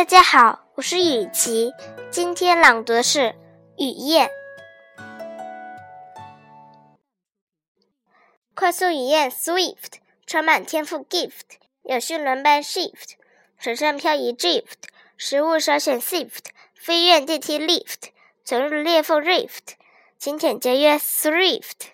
大家好，我是雨琪，今天朗读的是《雨燕》。快速雨燕 Swift，充满天赋 Gift，有序轮班 Shift，水上漂移 Drift，食物首选 （shift），飞跃电梯 Lift，走入裂缝 Rift，勤俭节约 Thrift。